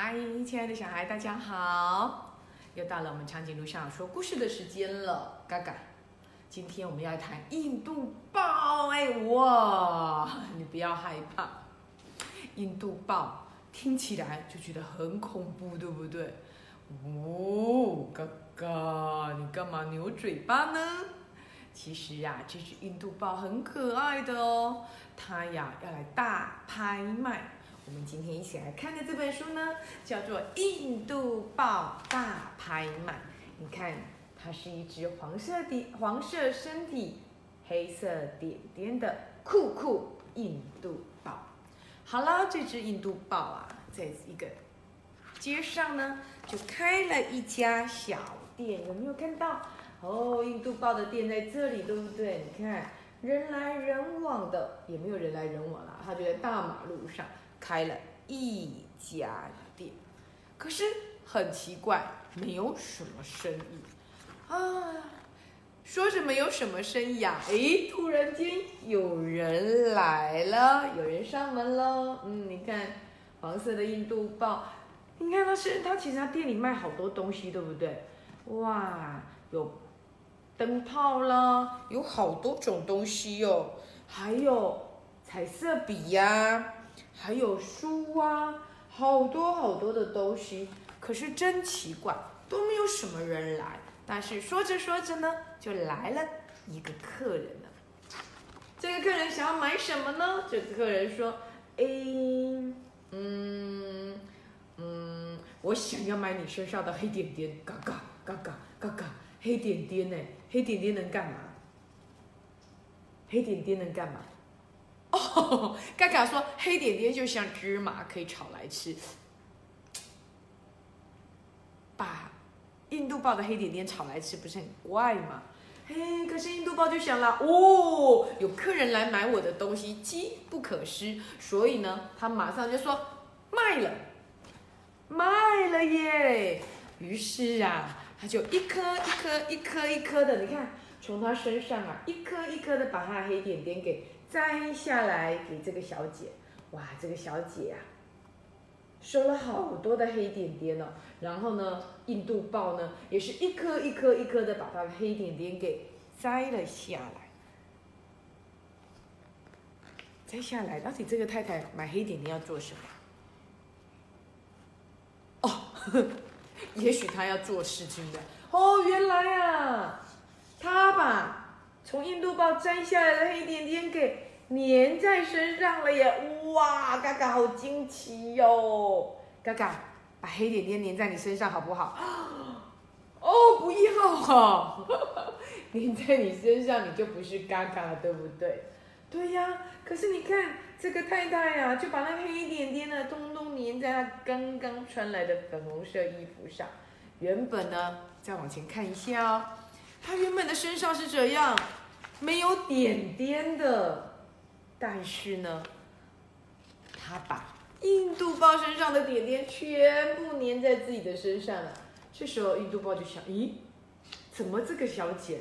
嗨，亲爱的小孩，大家好！又到了我们长颈鹿上说故事的时间了，嘎嘎。今天我们要谈印度豹，哎哇，你不要害怕，印度豹听起来就觉得很恐怖，对不对？哦，嘎嘎，你干嘛扭嘴巴呢？其实呀，这只印度豹很可爱的哦，它呀要来大拍卖。我们今天一起来看的这本书呢，叫做《印度豹大拍卖》。你看，它是一只黄色的黄色身体、黑色点点的酷酷印度豹。好了，这只印度豹啊，在一个街上呢，就开了一家小店。有没有看到？哦，印度豹的店在这里，对不对？你看，人来人往的，也没有人来人往啦，它就在大马路上。开了一家店，可是很奇怪，没有什么生意啊。说着没有什么生意啊，哎，突然间有人来了，有人上门喽。嗯，你看黄色的印度豹，你看他是他其实他店里卖好多东西，对不对？哇，有灯泡啦，有好多种东西哟，还有彩色笔呀。还有书啊，好多好多的东西，可是真奇怪，都没有什么人来。但是说着说着呢，就来了一个客人了。这个客人想要买什么呢？这个客人说：“哎，嗯嗯，我想要买你身上的黑点点，嘎嘎嘎嘎嘎嘎，黑点点呢？黑点点能干嘛？黑点点能干嘛？”哦，嘎嘎说黑点点就像芝麻，可以炒来吃。把印度豹的黑点点炒来吃，不是很怪吗？嘿，可是印度豹就想了，哦，有客人来买我的东西，机不可失，所以呢，他马上就说卖了，卖了耶。于是啊，他就一颗一颗一颗一颗的，你看，从他身上啊，一颗一颗的把他的黑点点给。摘下来给这个小姐，哇，这个小姐啊，收了好多的黑点点哦。然后呢，印度豹呢，也是一颗一颗一颗的把它的黑点点给摘了下来。摘下来，到底这个太太买黑点点要做什么？哦，也许她要做事情的。哦，原来啊，从印度豹摘下来的黑点点给粘在身上了耶！哇，嘎嘎好惊奇哟！嘎嘎，把黑点点粘在你身上好不好？哦，不要哈，粘在你身上你就不是嘎嘎了，对不对？对呀，可是你看这个太太呀，就把那黑点点呢，通通粘在她刚刚穿来的粉红色衣服上。原本呢，再往前看一下哦。他原本的身上是这样，没有点点的，但是呢，他把印度豹身上的点点全部粘在自己的身上了。这时候印度豹就想：咦，怎么这个小姐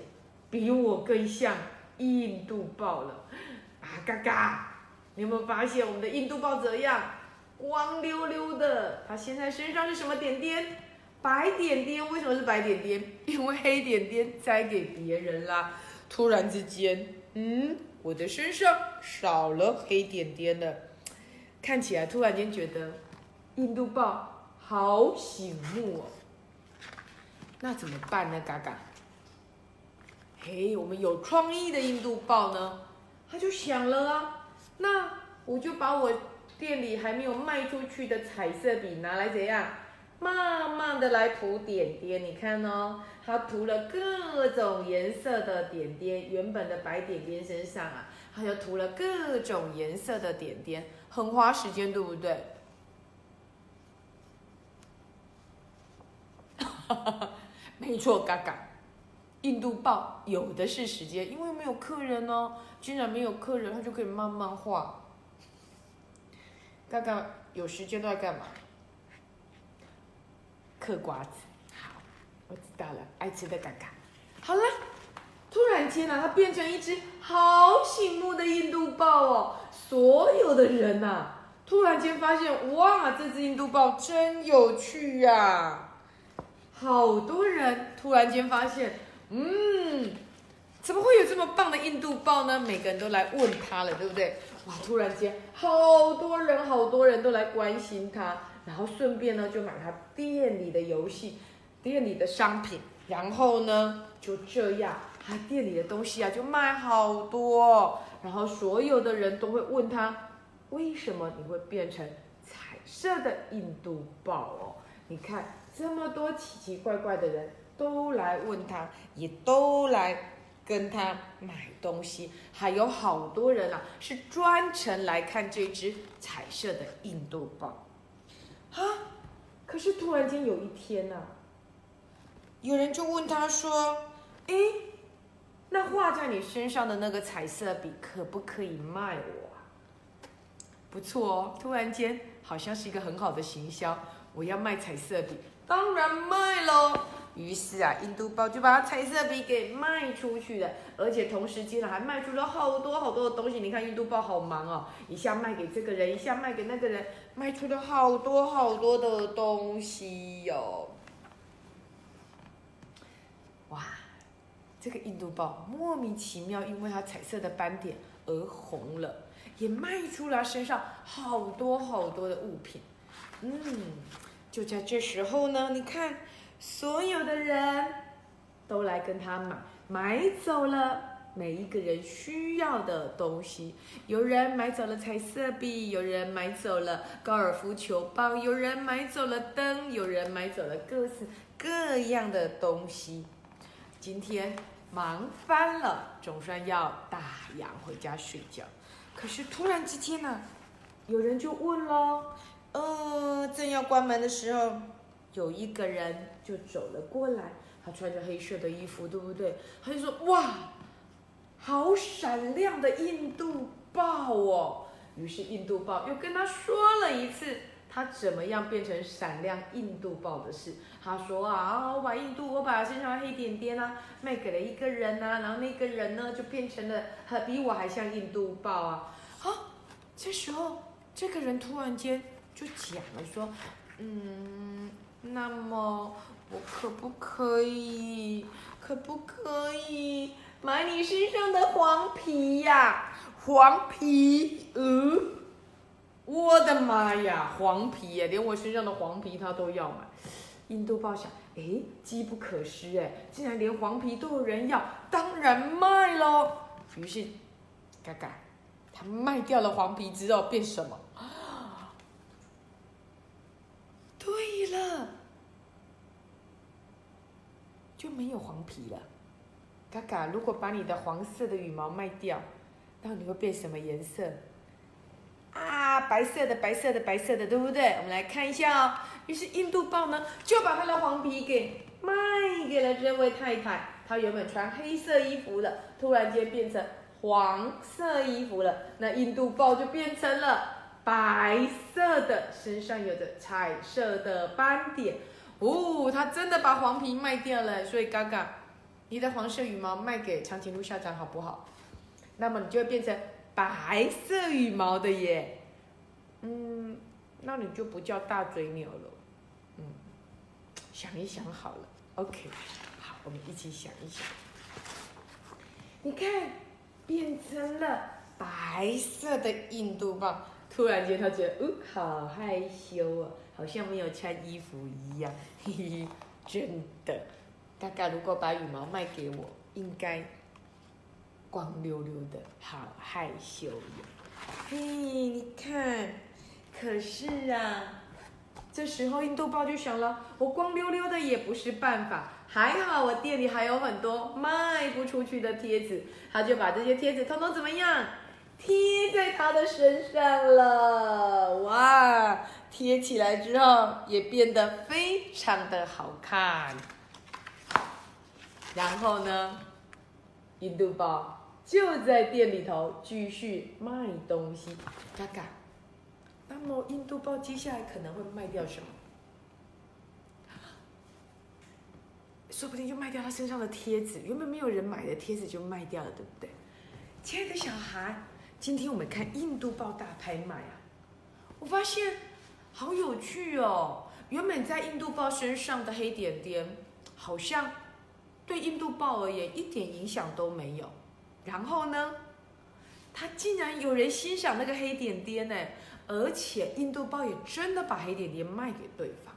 比我更像印度豹了？啊嘎嘎！你有没有发现我们的印度豹怎样？光溜溜的，它现在身上是什么点点？白点点为什么是白点点？因为黑点点摘给别人啦。突然之间，嗯，我的身上少了黑点点了，看起来突然间觉得印度豹好醒目哦。那怎么办呢？嘎嘎，嘿，我们有创意的印度豹呢，他就想了啊，那我就把我店里还没有卖出去的彩色笔拿来怎样？慢慢的来涂点点，你看哦，它涂了各种颜色的点点，原本的白点点身上啊，它又涂了各种颜色的点点，很花时间，对不对？没错，嘎嘎，印度豹有的是时间，因为没有客人哦，既然没有客人，它就可以慢慢画。嘎嘎有时间都在干嘛？嗑瓜子，好，我知道了，爱吃的嘎嘎。好了，突然间呢，它变成一只好醒目的印度豹哦。所有的人呐，突然间发现，哇，这只印度豹真有趣呀！好多人突然间发现，嗯，怎么会有这么棒的印度豹呢？每个人都来问他了，对不对？哇，突然间，好多人，好多人都来关心他，然后顺便呢，就买他店里的游戏，店里的商品，然后呢，就这样。他店里的东西啊，就卖好多，然后所有的人都会问他，为什么你会变成彩色的印度豹哦？你看这么多奇奇怪怪的人都来问他，也都来跟他买东西，还有好多人啊，是专程来看这只彩色的印度豹。啊，可是突然间有一天啊，有人就问他说，哎。那画在你身上的那个彩色笔可不可以卖我？不错哦，突然间好像是一个很好的行销。我要卖彩色笔，当然卖喽。于是啊，印度豹就把彩色笔给卖出去了，而且同时间呢还卖出了好多好多的东西。你看印度豹好忙哦，一下卖给这个人，一下卖给那个人，卖出了好多好多的东西哟。哇！这个印度豹莫名其妙，因为它彩色的斑点而红了，也卖出了身上好多好多的物品。嗯，就在这时候呢，你看，所有的人都来跟他买，买走了每一个人需要的东西。有人买走了彩色笔，有人买走了高尔夫球包，有人买走了灯，有人买走了各式各样的东西。今天。忙翻了，总算要打烊回家睡觉。可是突然之间呢，有人就问喽：“呃，正要关门的时候，有一个人就走了过来，他穿着黑色的衣服，对不对？他就说：哇，好闪亮的印度豹哦！于是印度豹又跟他说了一次。”他怎么样变成闪亮印度豹的事？他说啊，我把印度，我把身上的黑点点啊卖给了一个人呐，然后那个人呢就变成了比我还像印度豹啊。啊，这时候这个人突然间就讲了说，嗯，那么我可不可以，可不可以买你身上的黄皮呀？黄皮，嗯。我的妈呀，黄皮耶，连我身上的黄皮他都要买。印度豹想，哎，机不可失哎，竟然连黄皮都有人要，当然卖喽。于是，嘎嘎，他卖掉了黄皮之后变什么？对了，就没有黄皮了。嘎嘎，如果把你的黄色的羽毛卖掉，那你会变什么颜色？啊，白色的，白色的，白色的，对不对？我们来看一下哦。于是印度豹呢，就把它的黄皮给卖给了这位太太。她原本穿黑色衣服的，突然间变成黄色衣服了。那印度豹就变成了白色的，身上有着彩色的斑点。哦，他真的把黄皮卖掉了。所以嘎嘎，你的黄色羽毛卖给长颈鹿校长好不好？那么你就会变成。白色羽毛的耶，嗯，那你就不叫大嘴鸟了，嗯，想一想好了，OK，好，我们一起想一想。你看，变成了白色的印度豹，突然间他觉得，哦，好害羞啊，好像没有穿衣服一样，嘿嘿，真的。大概如果把羽毛卖给我，应该。光溜溜的，好害羞呀！嘿，你看，可是啊，这时候印度豹就想了，我光溜溜的也不是办法，还好我店里还有很多卖不出去的贴纸，他就把这些贴纸通通怎么样，贴在他的身上了。哇，贴起来之后也变得非常的好看。然后呢，印度豹。就在店里头继续卖东西，嘎嘎。那么印度豹接下来可能会卖掉什么？说不定就卖掉他身上的贴纸，原本没有人买的贴纸就卖掉了，对不对？亲爱的小孩，今天我们看印度豹大拍卖啊！我发现好有趣哦。原本在印度豹身上的黑点点，好像对印度豹而言一点影响都没有。然后呢，它竟然有人欣赏那个黑点点呢，而且印度豹也真的把黑点点卖给对方。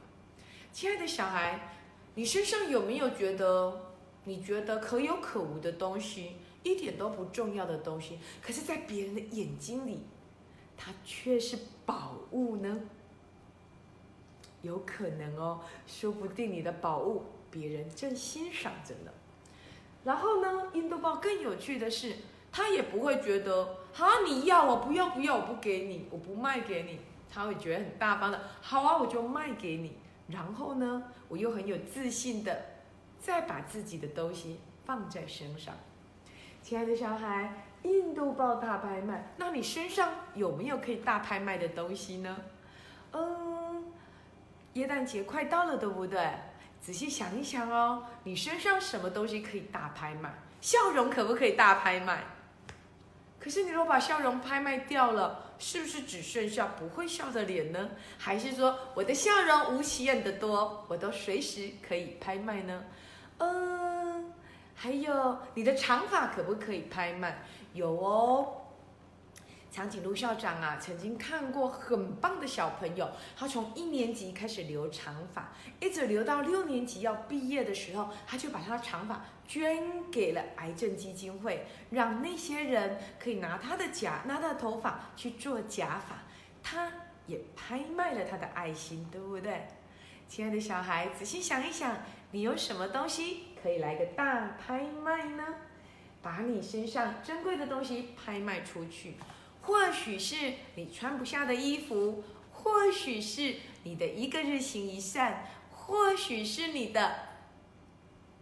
亲爱的小孩，你身上有没有觉得你觉得可有可无的东西，一点都不重要的东西，可是，在别人的眼睛里，它却是宝物呢？有可能哦，说不定你的宝物别人正欣赏着呢。然后呢，印度豹更有趣的是，他也不会觉得，好，你要我不要不要，我不给你，我不卖给你，他会觉得很大方的，好啊，我就卖给你。然后呢，我又很有自信的，再把自己的东西放在身上。亲爱的小孩，印度豹大拍卖，那你身上有没有可以大拍卖的东西呢？嗯。耶诞节快到了，对不对？仔细想一想哦，你身上什么东西可以大拍卖？笑容可不可以大拍卖？可是你若把笑容拍卖掉了，是不是只剩下不会笑的脸呢？还是说我的笑容无限的多，我都随时可以拍卖呢？嗯，还有你的长发可不可以拍卖？有哦。长颈鹿校长啊，曾经看过很棒的小朋友，他从一年级开始留长发，一直留到六年级要毕业的时候，他就把他的长发捐给了癌症基金会，让那些人可以拿他的假，拿他的头发去做假发。他也拍卖了他的爱心，对不对？亲爱的小孩，仔细想一想，你有什么东西可以来个大拍卖呢？把你身上珍贵的东西拍卖出去。或许是你穿不下的衣服，或许是你的一个日行一善，或许是你的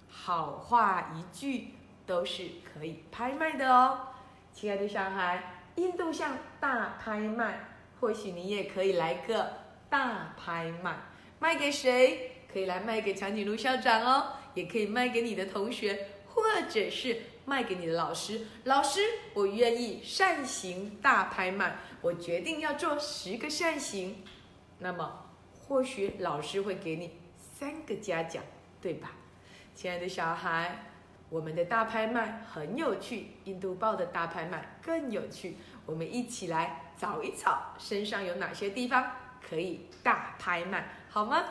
好话一句，都是可以拍卖的哦。亲爱的小孩，印度象大拍卖，或许你也可以来个大拍卖，卖给谁？可以来卖给长颈鹿校长哦，也可以卖给你的同学，或者是。卖给你的老师，老师，我愿意善行大拍卖，我决定要做十个善行，那么或许老师会给你三个嘉奖，对吧？亲爱的小孩，我们的大拍卖很有趣，印度豹的大拍卖更有趣，我们一起来找一找身上有哪些地方可以大拍卖，好吗？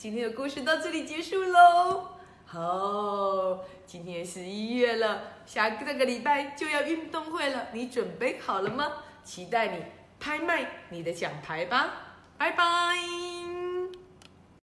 今天的故事到这里结束喽。好，今天十一月了，下个这个礼拜就要运动会了，你准备好了吗？期待你拍卖你的奖牌吧，拜拜。